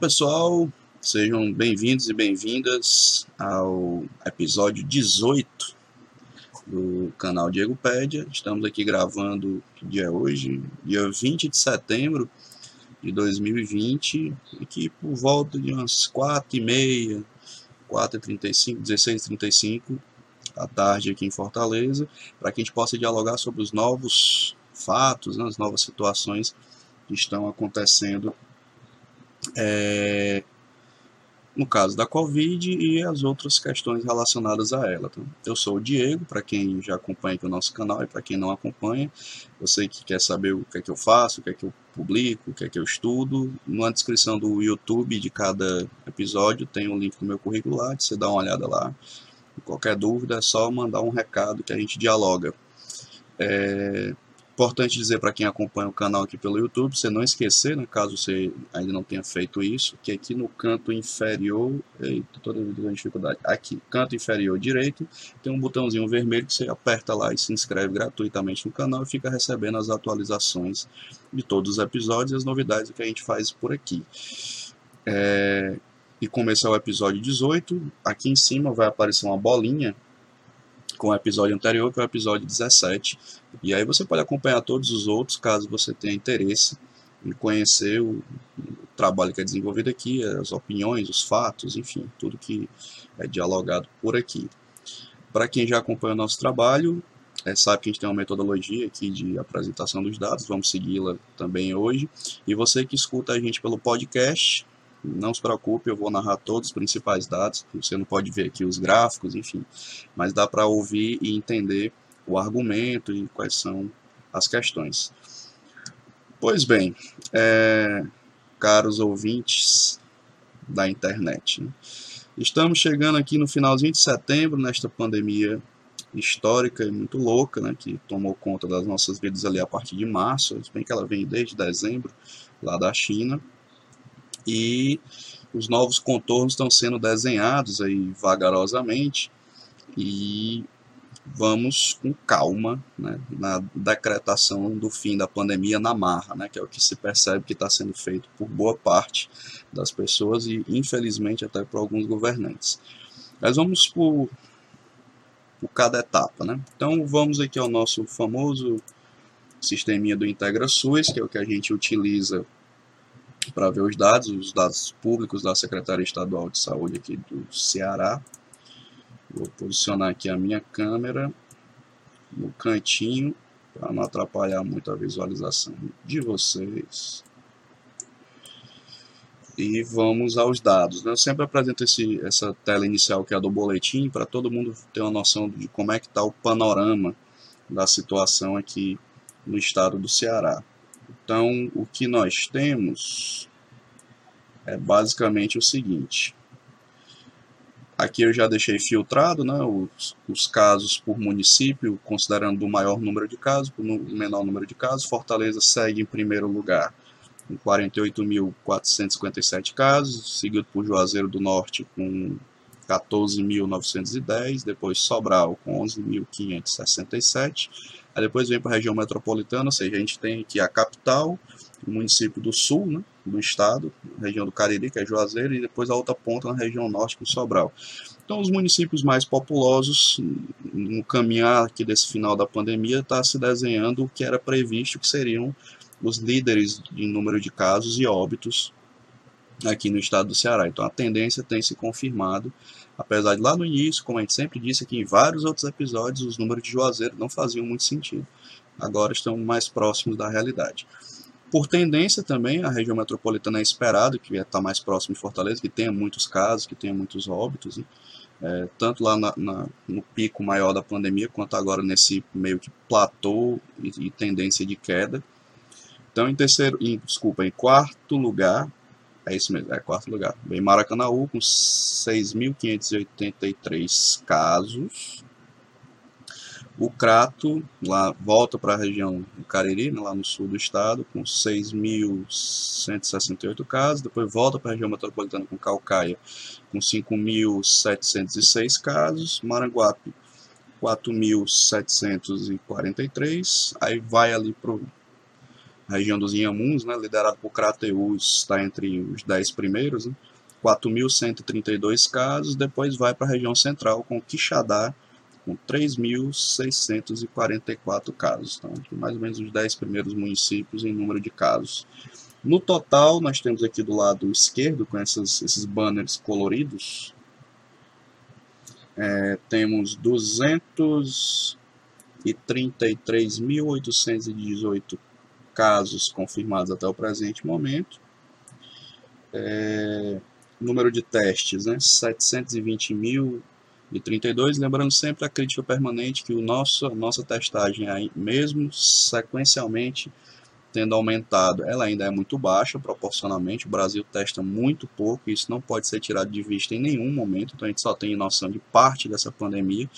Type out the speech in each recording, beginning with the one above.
Pessoal, sejam bem-vindos e bem-vindas ao episódio 18 do canal Diego Pédia. Estamos aqui gravando, que dia é hoje? Dia 20 de setembro de 2020, aqui por volta de umas 4 e meia, 4h35, 16h35 à tarde aqui em Fortaleza, para que a gente possa dialogar sobre os novos fatos, né, as novas situações que estão acontecendo é, no caso da Covid e as outras questões relacionadas a ela. Tá? Eu sou o Diego, para quem já acompanha aqui o nosso canal e para quem não acompanha, você que quer saber o que é que eu faço, o que é que eu publico, o que é que eu estudo, na descrição do YouTube de cada episódio tem o um link do meu currículo lá, você dá uma olhada lá. Qualquer dúvida é só mandar um recado que a gente dialoga. É, Importante dizer para quem acompanha o canal aqui pelo YouTube, você não esquecer, né, caso você ainda não tenha feito isso, que aqui no canto inferior, eita, toda dificuldade, aqui, canto inferior direito, tem um botãozinho vermelho que você aperta lá e se inscreve gratuitamente no canal e fica recebendo as atualizações de todos os episódios e as novidades que a gente faz por aqui. É, e como esse é o episódio 18, aqui em cima vai aparecer uma bolinha com o episódio anterior, que é o episódio 17. E aí você pode acompanhar todos os outros, caso você tenha interesse em conhecer o, trabalho que é desenvolvido aqui, as opiniões, os fatos, enfim, tudo que é dialogado por aqui. Para quem já acompanha o nosso trabalho, é, sabe que a gente tem uma metodologia aqui de apresentação dos dados, vamos segui-la também hoje. E você que escuta a gente pelo podcast, não se preocupe, eu vou narrar todos os principais dados, você não pode ver aqui os gráficos, enfim, mas dá para ouvir e entender o argumento e quais são as questões. Pois bem, é, caros ouvintes da internet, né? estamos chegando aqui no finalzinho de setembro, nesta pandemia histórica e muito louca, né, que tomou conta das nossas vidas ali a partir de março, se bem que ela vem desde dezembro, lá da China, e os novos contornos estão sendo desenhados aí vagarosamente e vamos com calma né, na decretação do fim da pandemia na marra, né, que é o que se percebe que está sendo feito por boa parte das pessoas e infelizmente até por alguns governantes. Mas vamos por, por cada etapa. Né? Então vamos aqui ao nosso famoso sisteminha do IntegraSUS, que é o que a gente utiliza para ver os dados, os dados públicos da Secretaria Estadual de Saúde aqui do Ceará. Vou posicionar aqui a minha câmera no cantinho para não atrapalhar muito a visualização de vocês. E vamos aos dados. Eu sempre apresento esse, essa tela inicial que é a do boletim para todo mundo ter uma noção de como é que está o panorama da situação aqui no estado do Ceará. Então, o que nós temos é basicamente o seguinte. Aqui eu já deixei filtrado né, os, os casos por município, considerando o maior número de casos, o menor número de casos. Fortaleza segue em primeiro lugar com 48.457 casos, seguido por Juazeiro do Norte com 14.910, depois Sobral com 11.567, Aí depois vem para a região metropolitana, ou seja, a gente tem aqui a capital, o município do sul, né, do estado, região do Cariri, que é Juazeiro, e depois a outra ponta na região norte, com Sobral. Então, os municípios mais populosos, no caminhar aqui desse final da pandemia, está se desenhando o que era previsto, que seriam os líderes em número de casos e óbitos aqui no estado do Ceará. Então, a tendência tem se confirmado Apesar de lá no início, como a gente sempre disse aqui em vários outros episódios, os números de Juazeiro não faziam muito sentido. Agora estão mais próximos da realidade. Por tendência também, a região metropolitana é esperado que está mais próximo de Fortaleza, que tenha muitos casos, que tenha muitos óbitos, né? é, tanto lá na, na, no pico maior da pandemia, quanto agora nesse meio que platô e, e tendência de queda. Então, em terceiro, em, desculpa, em quarto lugar, é isso mesmo, é quarto lugar. Vem Maracanaú com 6.583 casos. O Crato lá volta para a região do Cariri, né, lá no sul do estado, com 6.168 casos. Depois volta para a região metropolitana com Calcaia, com 5.706 casos. Maranguape, 4.743. Aí vai ali para região dos Inhamuns, né, liderado por Crateus, está entre os 10 primeiros, né, 4.132 casos, depois vai para a região central com Quixadá, com 3.644 casos. Então, mais ou menos os 10 primeiros municípios em número de casos. No total, nós temos aqui do lado esquerdo, com essas, esses banners coloridos, é, temos 233.818 casos confirmados até o presente momento. É, número de testes, né, 720.032. Lembrando sempre a crítica permanente que o nosso, a nossa testagem, aí, mesmo sequencialmente tendo aumentado, ela ainda é muito baixa proporcionalmente. O Brasil testa muito pouco, isso não pode ser tirado de vista em nenhum momento. Então a gente só tem noção de parte dessa pandemia.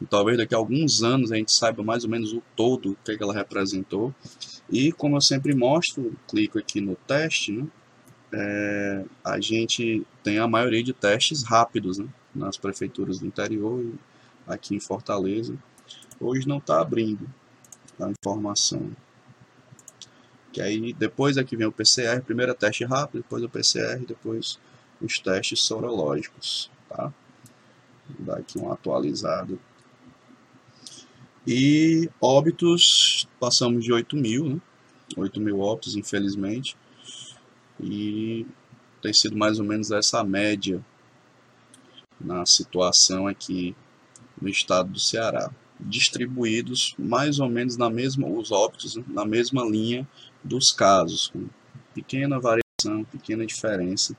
E talvez daqui a alguns anos a gente saiba mais ou menos o todo que, é que ela representou. E como eu sempre mostro, clico aqui no teste, né? É, a gente tem a maioria de testes rápidos né? nas prefeituras do interior e aqui em Fortaleza. Hoje não está abrindo a informação. Que aí depois aqui vem o PCR, primeiro é teste rápido, depois o PCR, depois os testes sorológicos, tá? Vou dar aqui um atualizado. E óbitos, passamos de 8 mil, né? 8 mil óbitos, infelizmente. E tem sido mais ou menos essa média na situação aqui no estado do Ceará. Distribuídos mais ou menos na mesma, os óbitos, né? na mesma linha dos casos, com pequena variação, pequena diferença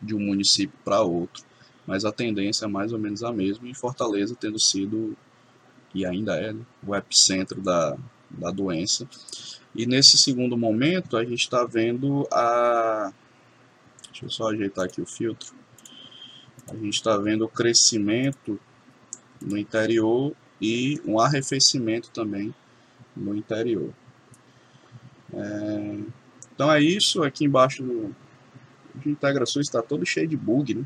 de um município para outro, mas a tendência é mais ou menos a mesma, e Fortaleza tendo sido, e ainda é, né, o epicentro da, da doença. E nesse segundo momento a gente está vendo a. Deixa eu só ajeitar aqui o filtro. A gente está vendo o crescimento no interior e um arrefecimento também no interior. É, então é isso, aqui embaixo do, de integrações está todo cheio de bug, né?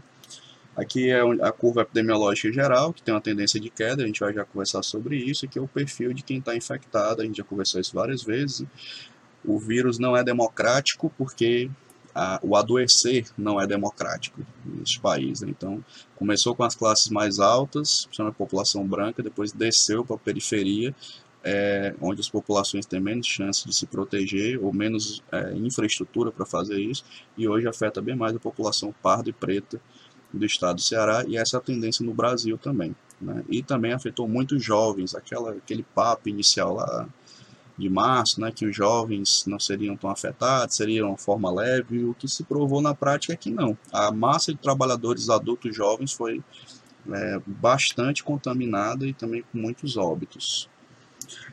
Aqui é a curva epidemiológica geral, que tem uma tendência de queda, a gente vai já conversar sobre isso. Aqui é o perfil de quem está infectado, a gente já conversou isso várias vezes. O vírus não é democrático porque a, o adoecer não é democrático neste país. Né? Então, começou com as classes mais altas, principalmente a população branca, depois desceu para a periferia, é, onde as populações têm menos chance de se proteger ou menos é, infraestrutura para fazer isso, e hoje afeta bem mais a população parda e preta do estado do Ceará, e essa é a tendência no Brasil também. Né? E também afetou muitos jovens, aquela, aquele papo inicial lá de março, né, que os jovens não seriam tão afetados, seria uma forma leve, o que se provou na prática é que não. A massa de trabalhadores adultos jovens foi é, bastante contaminada e também com muitos óbitos.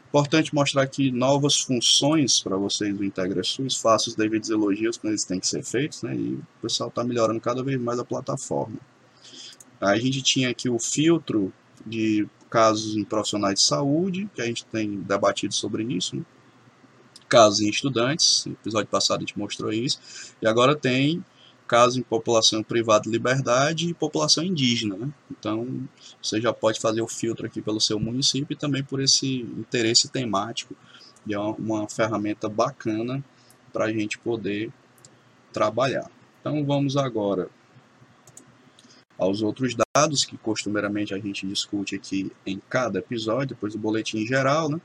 Importante mostrar aqui novas funções para vocês do IntegraSUS, faço os devidos elogios quando eles têm que ser feitos, né, e o pessoal está melhorando cada vez mais a plataforma. A gente tinha aqui o filtro de casos em profissionais de saúde, que a gente tem debatido sobre isso, né? casos em estudantes, no episódio passado a gente mostrou isso, e agora tem casos em população privada de liberdade e população indígena. Né? Então, você já pode fazer o filtro aqui pelo seu município e também por esse interesse temático, e é uma, uma ferramenta bacana para a gente poder trabalhar. Então, vamos agora aos outros dados que costumeiramente a gente discute aqui em cada episódio, depois do boletim geral, né?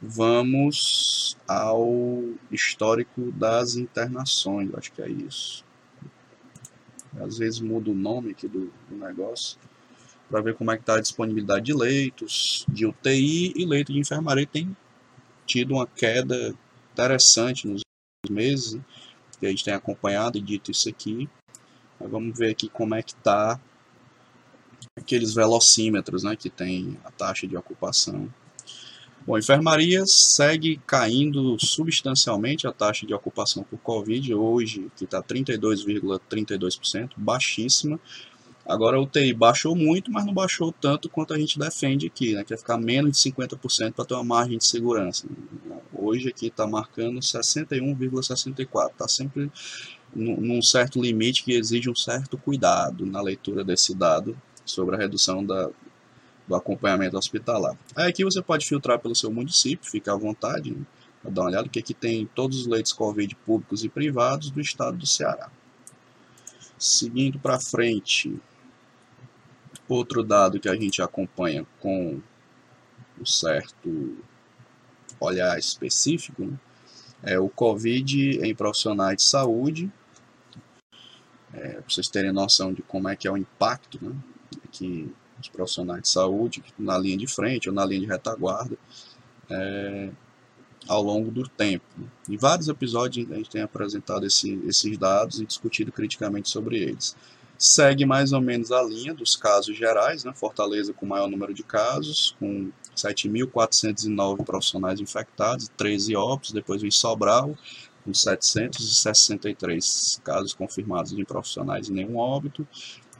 Vamos ao histórico das internações, acho que é isso. Às vezes muda o nome aqui do, do negócio para ver como é que está a disponibilidade de leitos, de UTI e leito de enfermaria tem tido uma queda interessante nos meses, né? que a gente tem acompanhado e dito isso aqui. Mas vamos ver aqui como é que está aqueles velocímetros né, que tem a taxa de ocupação. Bom, enfermaria segue caindo substancialmente a taxa de ocupação por Covid, hoje que está 32,32%, baixíssima. Agora a UTI baixou muito, mas não baixou tanto quanto a gente defende aqui, né, que é ficar menos de 50% para ter uma margem de segurança. Hoje aqui está marcando 61,64%, está sempre num certo limite que exige um certo cuidado na leitura desse dado sobre a redução da, do acompanhamento hospitalar. Aí aqui você pode filtrar pelo seu município, fica à vontade, né? Dar uma olhada que, que tem todos os leitos Covid públicos e privados do estado do Ceará. Seguindo para frente, outro dado que a gente acompanha com um certo olhar específico né, é o Covid em profissionais de saúde. É, para vocês terem noção de como é que é o impacto né, que os profissionais de saúde na linha de frente ou na linha de retaguarda é, ao longo do tempo. Em vários episódios a gente tem apresentado esse, esses dados e discutido criticamente sobre eles. Segue mais ou menos a linha dos casos gerais, né? Fortaleza com maior número de casos, com 7.409 profissionais infectados, 13 óbitos, depois vem Sobral, com 763 casos confirmados de profissionais e nenhum óbito,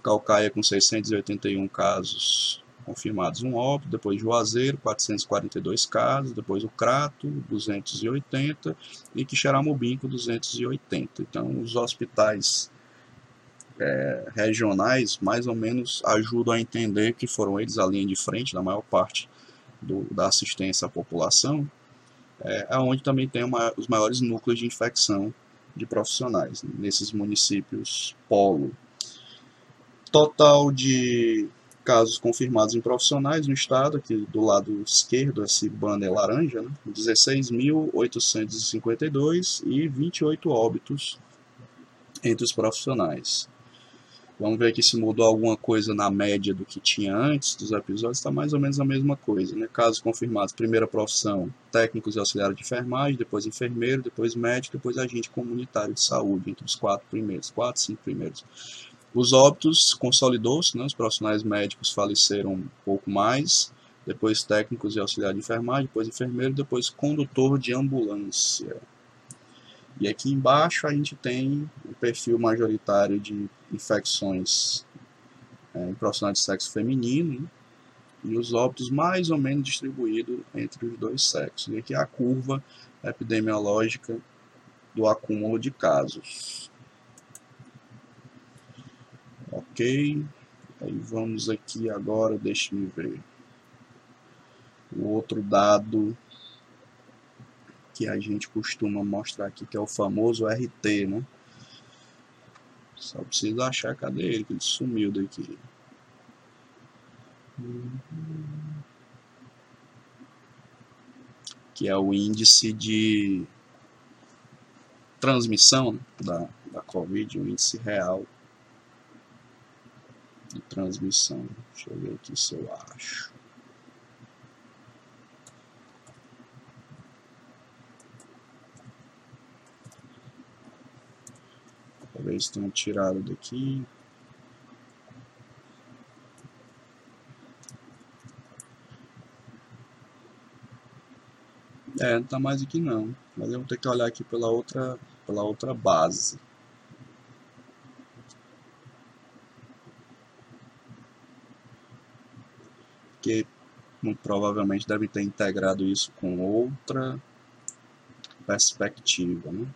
Calcaia com 681 casos confirmados um óbito, depois Juazeiro, 442 casos, depois o Crato, 280 e Quixeramobim com 280. Então, os hospitais é, regionais mais ou menos ajudam a entender que foram eles a linha de frente na maior parte do, da assistência à população, é, é onde também tem uma, os maiores núcleos de infecção de profissionais, né, nesses municípios polo. Total de casos confirmados em profissionais no estado, aqui do lado esquerdo, esse banner laranja, né? 16.852 e 28 óbitos entre os profissionais. Vamos ver aqui se mudou alguma coisa na média do que tinha antes dos episódios, está mais ou menos a mesma coisa. Né? Casos confirmados, primeira profissão, técnicos e auxiliares de enfermagem, depois enfermeiro, depois médico, depois agente comunitário de saúde, entre os quatro primeiros, quatro, cinco primeiros. Os óbitos consolidou-se, né? os profissionais médicos faleceram um pouco mais, depois técnicos e auxiliar de enfermagem, depois enfermeiro, depois condutor de ambulância. E aqui embaixo a gente tem o perfil majoritário de infecções é, em profissionais de sexo feminino né? e os óbitos mais ou menos distribuídos entre os dois sexos. E aqui a curva epidemiológica do acúmulo de casos. Ok. Aí vamos aqui agora, deixe-me ver. O outro dado que a gente costuma mostrar aqui, que é o famoso RT, né? Só preciso achar cadê ele, que ele sumiu daqui. Que é o índice de transmissão né, da, da Covid, o índice real de transmissão. Deixa eu ver aqui se eu acho. Talvez tenha tirado daqui. É, não tá mais aqui não. Mas eu vou ter que olhar aqui pela outra, pela outra base. que provavelmente deve ter integrado isso com outra perspectiva. Né?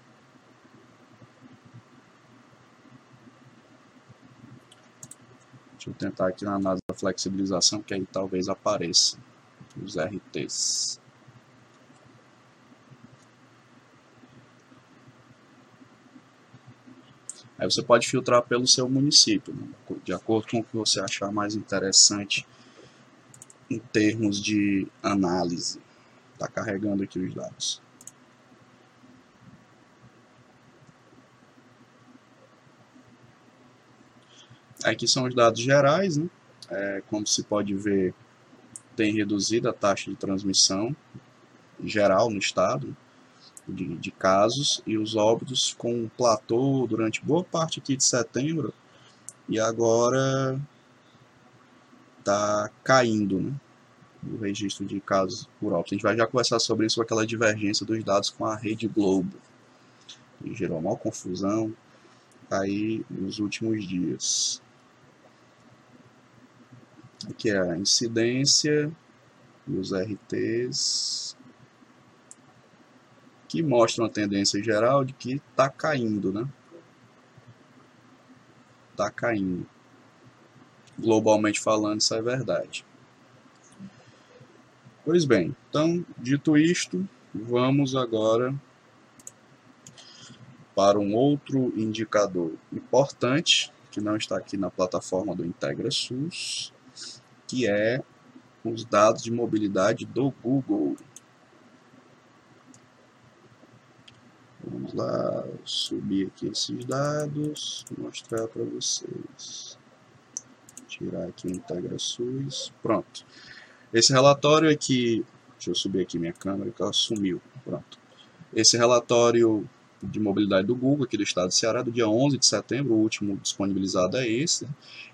Deixa eu tentar aqui na análise da flexibilização, que aí talvez apareça os RTs. Aí você pode filtrar pelo seu município, né? de acordo com o que você achar mais interessante em termos de análise. Está carregando aqui os dados. Aqui são os dados gerais, né? É, como se pode ver, tem reduzido a taxa de transmissão geral no estado de, de casos e os óbitos com um platô durante boa parte aqui de setembro e agora está caindo, né? O registro de casos por óbito. A gente vai já conversar sobre isso, aquela divergência dos dados com a Rede Globo. Gerou uma confusão aí nos últimos dias. Aqui é a incidência e os RTs que mostram a tendência geral de que está caindo, né? Está caindo globalmente falando, isso é verdade. Pois bem, então, dito isto, vamos agora para um outro indicador importante, que não está aqui na plataforma do IntegraSUS, que é os dados de mobilidade do Google. Vamos lá, subir aqui esses dados, mostrar para vocês. Tirar aqui o IntegraSUS. Pronto. Esse relatório aqui, deixa eu subir aqui minha câmera que ela sumiu. Pronto. Esse relatório de mobilidade do Google, aqui do estado de Ceará, do dia 11 de setembro, o último disponibilizado é esse.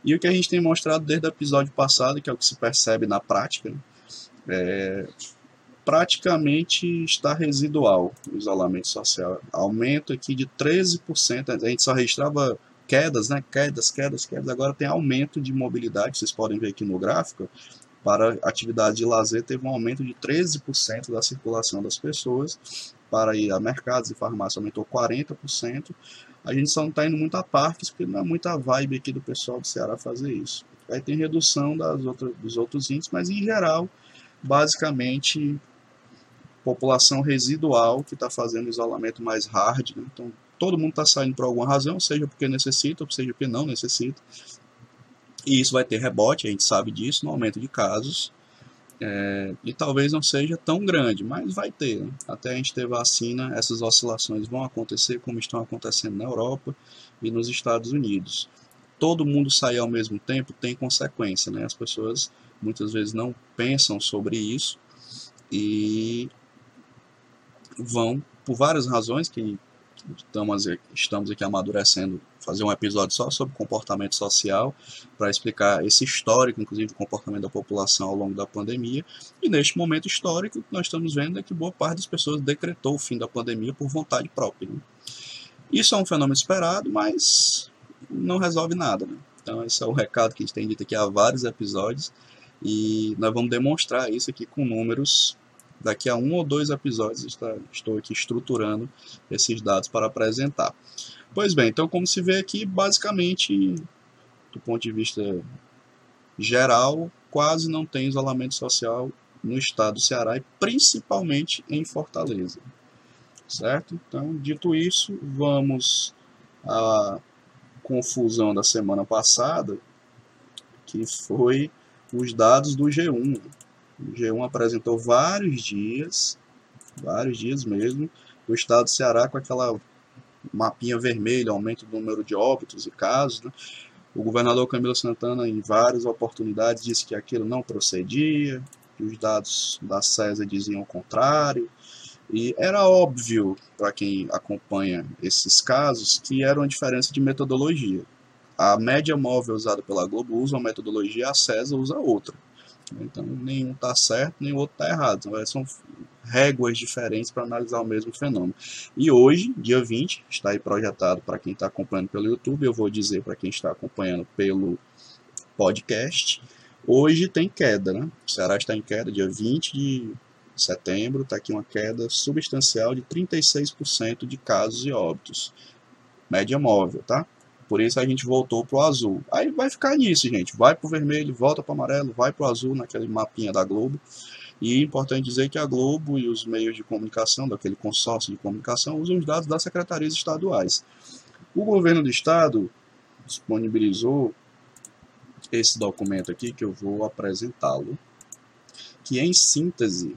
E o que a gente tem mostrado desde o episódio passado, que é o que se percebe na prática, né? é, praticamente está residual o isolamento social. Aumento aqui de 13%, a gente só registrava quedas, né? quedas, quedas, quedas, agora tem aumento de mobilidade, vocês podem ver aqui no gráfico, para atividade de lazer teve um aumento de 13% da circulação das pessoas, para ir a mercados e farmácia aumentou 40%. A gente só não está indo muito a parques, porque não é muita vibe aqui do pessoal do Ceará fazer isso. Aí tem redução das outras, dos outros índices, mas em geral, basicamente, população residual que está fazendo isolamento mais hard. Né? Então, todo mundo está saindo por alguma razão, seja porque necessita, ou seja porque não necessita. E isso vai ter rebote, a gente sabe disso, no aumento de casos. É, e talvez não seja tão grande, mas vai ter. Né? Até a gente ter vacina, essas oscilações vão acontecer como estão acontecendo na Europa e nos Estados Unidos. Todo mundo sair ao mesmo tempo tem consequência, né? As pessoas muitas vezes não pensam sobre isso e vão, por várias razões que estamos, estamos aqui amadurecendo, fazer um episódio só sobre comportamento social, para explicar esse histórico, inclusive, do comportamento da população ao longo da pandemia. E neste momento histórico, o que nós estamos vendo é que boa parte das pessoas decretou o fim da pandemia por vontade própria. Né? Isso é um fenômeno esperado, mas não resolve nada. Né? Então, esse é o recado que a gente tem dito aqui há vários episódios. E nós vamos demonstrar isso aqui com números Daqui a um ou dois episódios está, estou aqui estruturando esses dados para apresentar. Pois bem, então como se vê aqui, basicamente, do ponto de vista geral, quase não tem isolamento social no estado do Ceará e principalmente em Fortaleza. Certo? Então, dito isso, vamos à confusão da semana passada, que foi os dados do G1. O G1 apresentou vários dias, vários dias mesmo, o estado do Ceará com aquela mapinha vermelha, aumento do número de óbitos e casos. Né? O governador Camilo Santana, em várias oportunidades, disse que aquilo não procedia, que os dados da CESA diziam o contrário. E era óbvio para quem acompanha esses casos que era uma diferença de metodologia. A média móvel usada pela Globo usa uma metodologia, a CESA usa outra. Então, nenhum está certo, nem o outro está errado. Então, são réguas diferentes para analisar o mesmo fenômeno. E hoje, dia 20, está aí projetado para quem está acompanhando pelo YouTube, eu vou dizer para quem está acompanhando pelo podcast. Hoje tem queda, né? O Ceará está em queda, dia 20 de setembro, está aqui uma queda substancial de 36% de casos e óbitos. Média móvel, tá? Por isso a gente voltou pro azul. Aí vai ficar nisso, gente. Vai pro vermelho, volta pro amarelo, vai pro azul naquele mapinha da Globo. E é importante dizer que a Globo e os meios de comunicação, daquele consórcio de comunicação, usam os dados das secretarias estaduais. O governo do estado disponibilizou esse documento aqui que eu vou apresentá-lo, que em síntese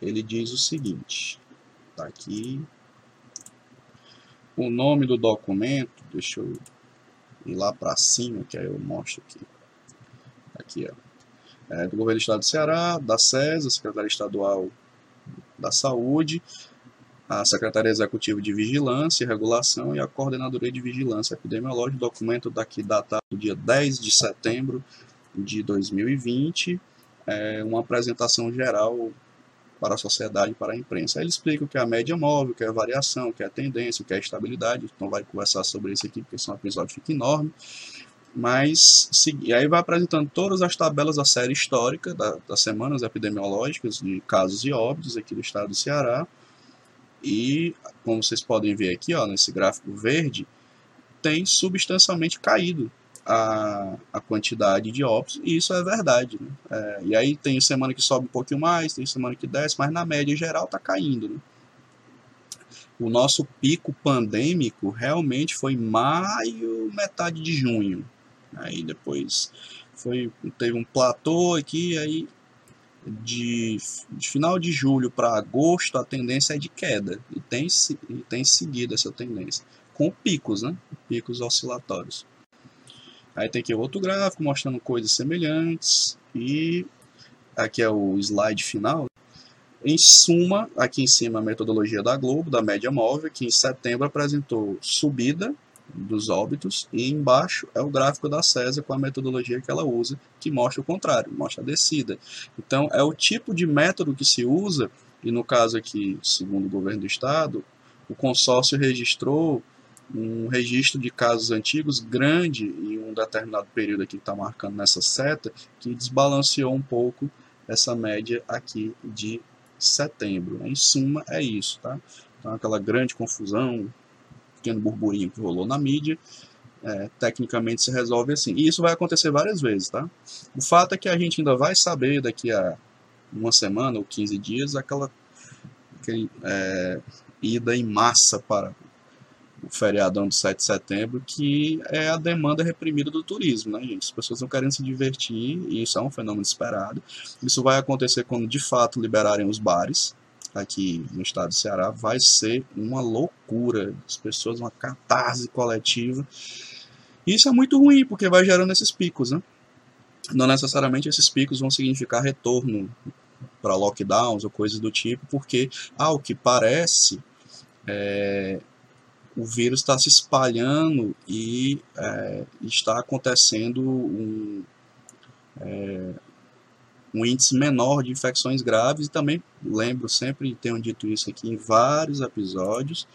ele diz o seguinte, tá aqui o nome do documento, deixa eu ir lá para cima, que aí eu mostro aqui. Aqui, ó. É, do Governo do Estado do Ceará, da SES, a Secretaria Estadual da Saúde, a Secretaria Executiva de Vigilância e Regulação e a Coordenadoria de Vigilância Epidemiológica, documento daqui datado dia 10 de setembro de 2020, é uma apresentação geral para a sociedade e para a imprensa. Aí ele explica o que é a média móvel, o que é a variação, o que é a tendência, o que é a estabilidade. Então vai conversar sobre isso aqui, porque senão o episódio fica enorme. Mas e aí vai apresentando todas as tabelas da série histórica da, das semanas epidemiológicas de casos e óbitos aqui do estado do Ceará. E como vocês podem ver aqui, ó, nesse gráfico verde, tem substancialmente caído a, a quantidade de óbitos, e isso é verdade. Né? É, e aí tem semana que sobe um pouquinho mais, tem semana que desce, mas na média geral está caindo. Né? O nosso pico pandêmico realmente foi maio, metade de junho. Aí depois foi teve um platô aqui, aí de, de final de julho para agosto a tendência é de queda e tem, e tem seguido essa tendência com picos, né? Picos oscilatórios. Aí tem aqui outro gráfico mostrando coisas semelhantes e aqui é o slide final. Em suma, aqui em cima a metodologia da Globo, da média móvel, que em setembro apresentou subida dos óbitos e embaixo é o gráfico da CESA com a metodologia que ela usa, que mostra o contrário, mostra a descida. Então é o tipo de método que se usa, e no caso aqui, segundo o governo do estado, o consórcio registrou um registro de casos antigos grande em um determinado período aqui que está marcando nessa seta, que desbalanceou um pouco essa média aqui de setembro. Em suma, é isso, tá? Então, aquela grande confusão, pequeno burburinho que rolou na mídia, é, tecnicamente se resolve assim. E isso vai acontecer várias vezes, tá? O fato é que a gente ainda vai saber daqui a uma semana ou 15 dias aquela, é, ida em massa para o feriadão do 7 de setembro, que é a demanda reprimida do turismo, né, gente? As pessoas estão querendo se divertir e isso é um fenômeno esperado. Isso vai acontecer quando de fato liberarem os bares, aqui no estado do Ceará, vai ser uma loucura. As pessoas, uma catarse coletiva. Isso é muito ruim, porque vai gerando esses picos, né? Não necessariamente esses picos vão significar retorno para lockdowns ou coisas do tipo, porque, ao que parece, é, o vírus está se espalhando e é, está acontecendo um, é, um índice menor de infecções graves e também lembro sempre tenho dito isso aqui em vários episódios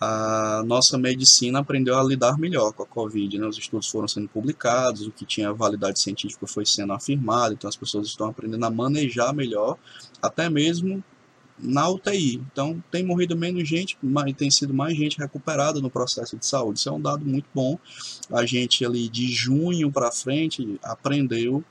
a nossa medicina aprendeu a lidar melhor com a Covid. Né? Os estudos foram sendo publicados, o que tinha validade científica foi sendo afirmado, então as pessoas estão aprendendo a manejar melhor, até mesmo na UTI. Então, tem morrido menos gente, mas tem sido mais gente recuperada no processo de saúde. Isso é um dado muito bom. A gente ali de junho para frente aprendeu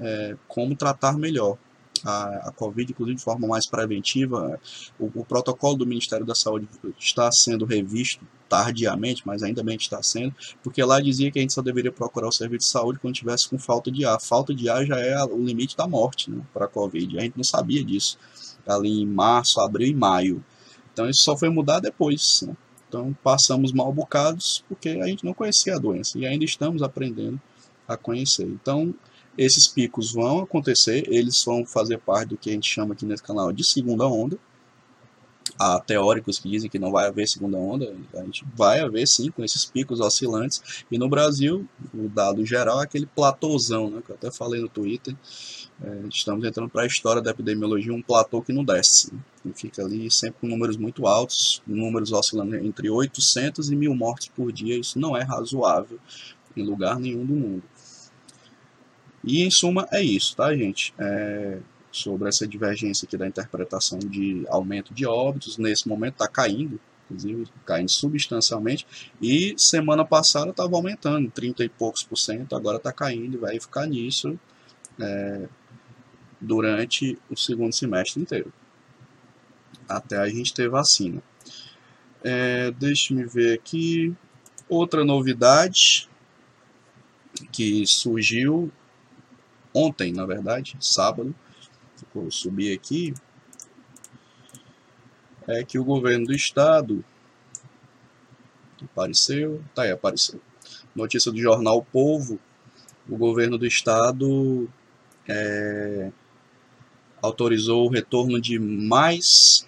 é, como tratar melhor a, a Covid, inclusive de forma mais preventiva. O, o, protocolo do Ministério da Saúde está sendo revisto tardiamente, mas ainda bem que está sendo, porque lá dizia que a gente só deveria procurar o serviço de saúde quando tivesse com falta de ar. Falta de ar já é o limite da morte né, para a Covid. A gente não sabia disso ali em março, abril e maio. Então isso só foi mudar depois. Né? Então passamos mal bocados porque a gente não conhecia a doença e ainda estamos aprendendo a conhecer. Então esses picos vão acontecer, eles vão fazer parte do que a gente chama aqui nesse canal de segunda onda. Há teóricos que dizem que não vai haver segunda onda, a gente vai haver sim, com esses picos oscilantes. E no Brasil, o dado geral é aquele platôzão, né, que eu até falei no Twitter. É, estamos entrando para a história da epidemiologia, um platô que não desce. Né, e fica ali sempre com números muito altos, números oscilando entre 800 e 1000 mortes por dia. Isso não é razoável em lugar nenhum do mundo. E em suma é isso, tá, gente? É, sobre essa divergência aqui da interpretação de aumento de óbitos, nesse momento está caindo, inclusive caindo substancialmente, e semana passada estava aumentando, 30 e poucos por cento, agora está caindo e vai ficar nisso é, durante o segundo semestre inteiro, até a gente ter vacina. É, Deixe-me ver aqui, outra novidade que surgiu ontem, na verdade, sábado, vou subir aqui, é que o governo do estado apareceu, tá aí, apareceu. Notícia do jornal o Povo, o governo do estado é, autorizou o retorno de mais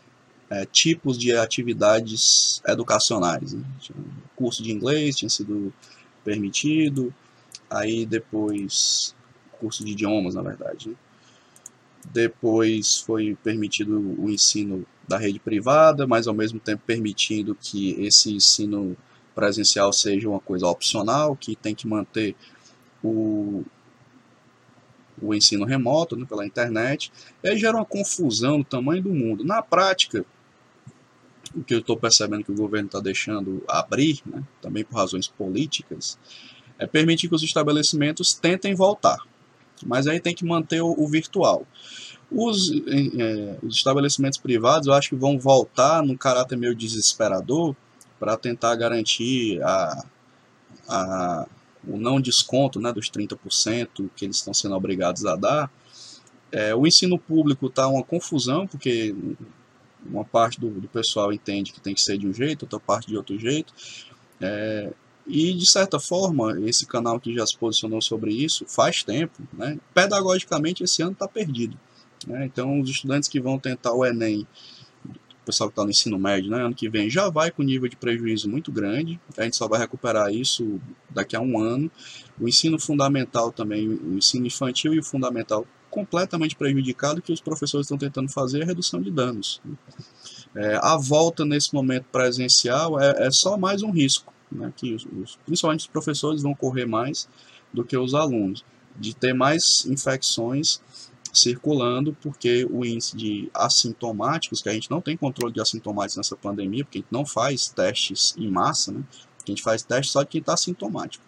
é, tipos de atividades educacionais. Né? Curso de inglês tinha sido permitido, aí depois curso de idiomas, na verdade. Né? Depois foi permitido o ensino da rede privada, mas ao mesmo tempo permitindo que esse ensino presencial seja uma coisa opcional, que tem que manter o, o ensino remoto né, pela internet. E aí gera uma confusão no tamanho do mundo. Na prática, o que eu estou percebendo que o governo está deixando abrir, né, também por razões políticas, é permitir que os estabelecimentos tentem voltar. Mas aí tem que manter o, o virtual. Os, é, os, estabelecimentos privados, eu acho que vão voltar num caráter meio desesperador para tentar garantir a, a, o não desconto né, dos 30% que eles estão sendo obrigados a dar. É, o ensino público está uma confusão, porque uma parte do, do, pessoal entende que tem que ser de um jeito, outra parte de outro jeito. É, e, de certa forma, esse canal que já se posicionou sobre isso faz tempo. Né? Pedagogicamente, esse ano está perdido. Né? Então, os estudantes que vão tentar o Enem, o pessoal que está no ensino médio, né, ano que vem, já vai com nível de prejuízo muito grande. A gente só vai recuperar isso daqui a um ano. O ensino fundamental também, o ensino infantil e o fundamental completamente prejudicado, que os professores estão tentando fazer a redução de danos. É, a volta nesse momento presencial é, é só mais um risco né, que os, os, principalmente os professores vão correr mais do que os alunos, de ter mais infecções circulando, porque o índice de assintomáticos, que a gente não tem controle de assintomáticos nessa pandemia, porque a gente não faz testes em massa, né, a gente faz testes só de quem está assintomático.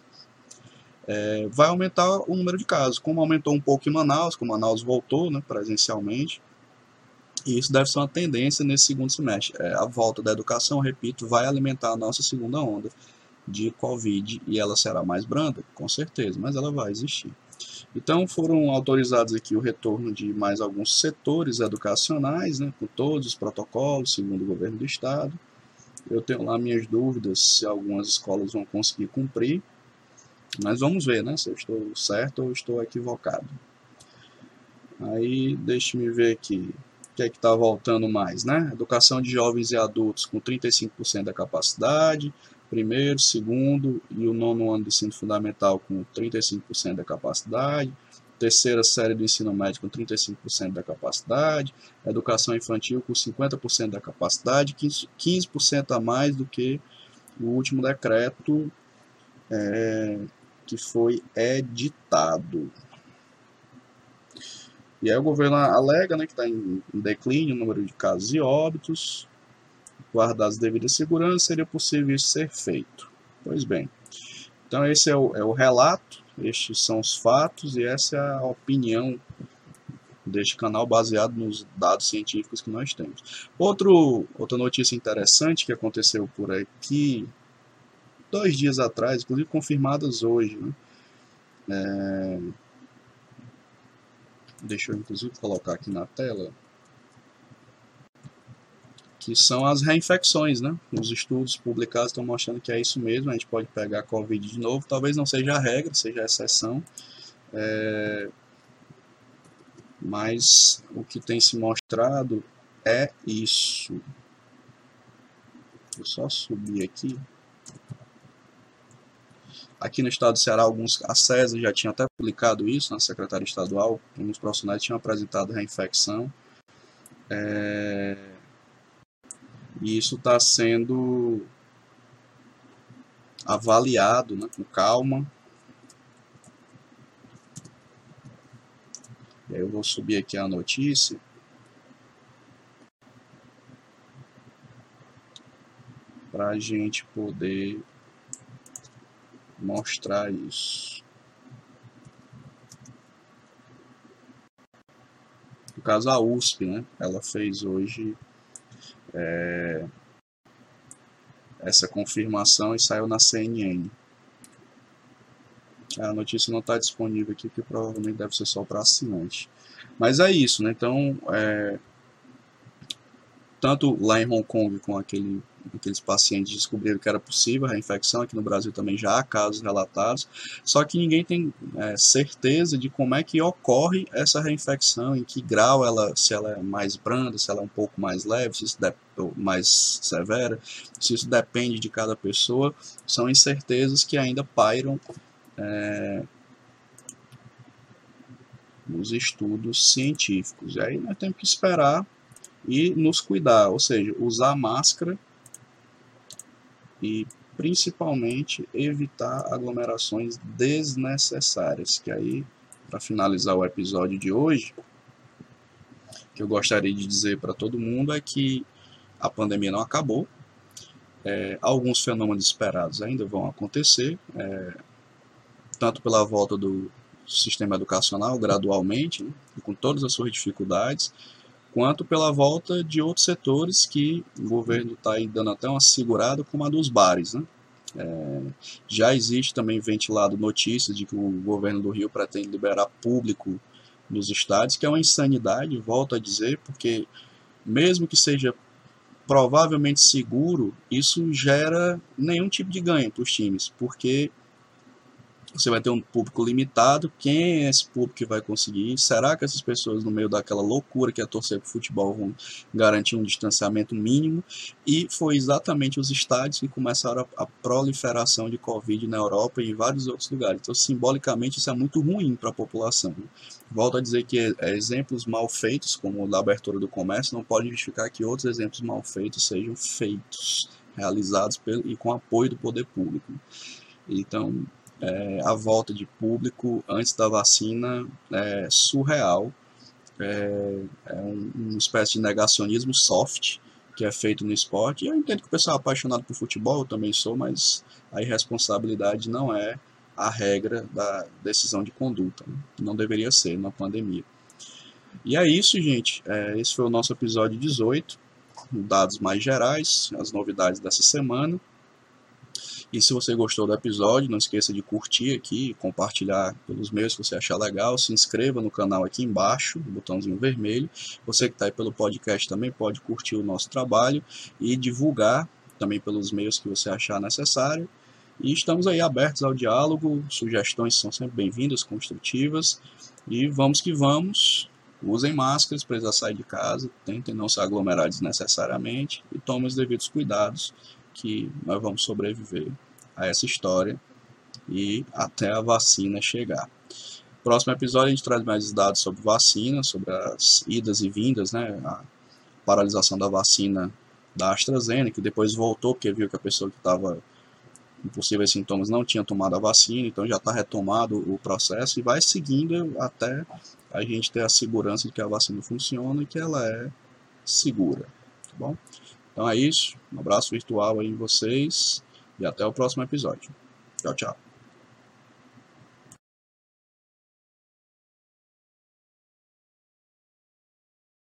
É, vai aumentar o número de casos, como aumentou um pouco em Manaus, como Manaus voltou né, presencialmente, e isso deve ser uma tendência nesse segundo semestre. É, a volta da educação, repito, vai alimentar a nossa segunda onda de Covid e ela será mais branda, com certeza, mas ela vai existir. Então foram autorizados aqui o retorno de mais alguns setores educacionais, né, com todos os protocolos, segundo o governo do estado. Eu tenho lá minhas dúvidas se algumas escolas vão conseguir cumprir, mas vamos ver, né, se eu estou certo ou estou equivocado. Aí, deixe-me ver aqui que é que está voltando mais, né? Educação de jovens e adultos com 35% da capacidade, primeiro, segundo e o nono ano de ensino fundamental com 35% da capacidade, terceira série do ensino médio com 35% da capacidade, educação infantil com 50% da capacidade, 15% a mais do que o último decreto é, que foi editado. E aí o governo alega né, que está em declínio o número de casos e óbitos, guardadas as devidas seguranças, seria possível isso ser feito. Pois bem, então esse é o, é o relato, estes são os fatos e essa é a opinião deste canal baseado nos dados científicos que nós temos. Outro, outra notícia interessante que aconteceu por aqui dois dias atrás, inclusive confirmadas hoje, né? É, deixa eu inclusive colocar aqui na tela, que são as reinfecções, né? Os estudos publicados estão mostrando que é isso mesmo, a gente pode pegar a Covid de novo, talvez não seja a regra, seja a exceção, é... mas o que tem se mostrado é isso. Vou só subir aqui. Aqui no estado do Ceará, alguns, a CESA já tinha até publicado isso na Secretaria Estadual, alguns profissionais tinham apresentado reinfecção. É, e isso está sendo avaliado né, com calma. E aí eu vou subir aqui a notícia. Para a gente poder mostrar isso. No caso, a USP, né? Ela fez hoje é, essa confirmação e saiu na CNN. A notícia não está disponível aqui, porque provavelmente deve ser só para assinante. Mas é isso, né? Então, é, tanto lá em Hong Kong com aquele aqueles pacientes descobriram que era possível a reinfecção, aqui no Brasil também já há casos relatados, só que ninguém tem é, certeza de como é que ocorre essa reinfecção, em que grau ela, se ela é mais branda, se ela é um pouco mais leve, se isso mais severa, se isso depende de cada pessoa, são incertezas que ainda pairam é, nos estudos científicos. E aí nós temos que esperar e nos cuidar, ou seja, usar máscara e principalmente evitar aglomerações desnecessárias. Que aí, para finalizar o episódio de hoje, que eu gostaria de dizer para todo mundo é que a pandemia não acabou. É, alguns fenômenos esperados ainda vão acontecer. É, tanto pela volta do sistema educacional gradualmente, né, com todas as suas dificuldades, quanto pela volta de outros setores que o governo está aí dando até uma segurada, como a dos bares. Né? É, já existe também ventilado notícias de que o governo do Rio pretende liberar público nos estádios, que é uma insanidade, volto a dizer, porque mesmo que seja provavelmente seguro, isso gera nenhum tipo de ganho para os times, porque você vai ter um público limitado. Quem é esse público que vai conseguir? Será que essas pessoas, no meio daquela loucura que é torcer para o futebol, vão garantir um distanciamento mínimo? E foi exatamente os estádios que começaram a, a proliferação de Covid na Europa e em vários outros lugares. Então, simbolicamente, isso é muito ruim para a população. Volto a dizer que é, exemplos mal feitos, como o da abertura do comércio, não podem justificar que outros exemplos mal feitos sejam feitos, realizados pelo, e com apoio do poder público. Então, é, a volta de público antes da vacina é surreal. É, é um, uma espécie de negacionismo soft que é feito no esporte. Eu entendo que o pessoal é apaixonado por futebol, eu também sou, mas a irresponsabilidade não é a regra da decisão de conduta. Né? Não deveria ser na pandemia. E é isso, gente. É, esse foi o nosso episódio 18. Dados mais gerais, as novidades dessa semana. E se você gostou do episódio, não esqueça de curtir aqui, compartilhar pelos meios que você achar legal, se inscreva no canal aqui embaixo, no botãozinho vermelho. Você que está aí pelo podcast também pode curtir o nosso trabalho e divulgar também pelos meios que você achar necessário. E estamos aí abertos ao diálogo, sugestões são sempre bem-vindas, construtivas. E vamos que vamos. Usem máscaras, precisar sair de casa, tentem não se aglomerar desnecessariamente e tomem os devidos cuidados que nós vamos sobreviver a essa história e até a vacina chegar. Próximo episódio a gente traz mais dados sobre vacina, sobre as idas e vindas, né? A paralisação da vacina da AstraZeneca, que depois voltou porque viu que a pessoa que estava com possíveis sintomas não tinha tomado a vacina, então já está retomado o processo e vai seguindo até a gente ter a segurança de que a vacina funciona e que ela é segura, tá bom? Então é isso. Um abraço virtual aí em vocês e até o próximo episódio. Tchau, tchau.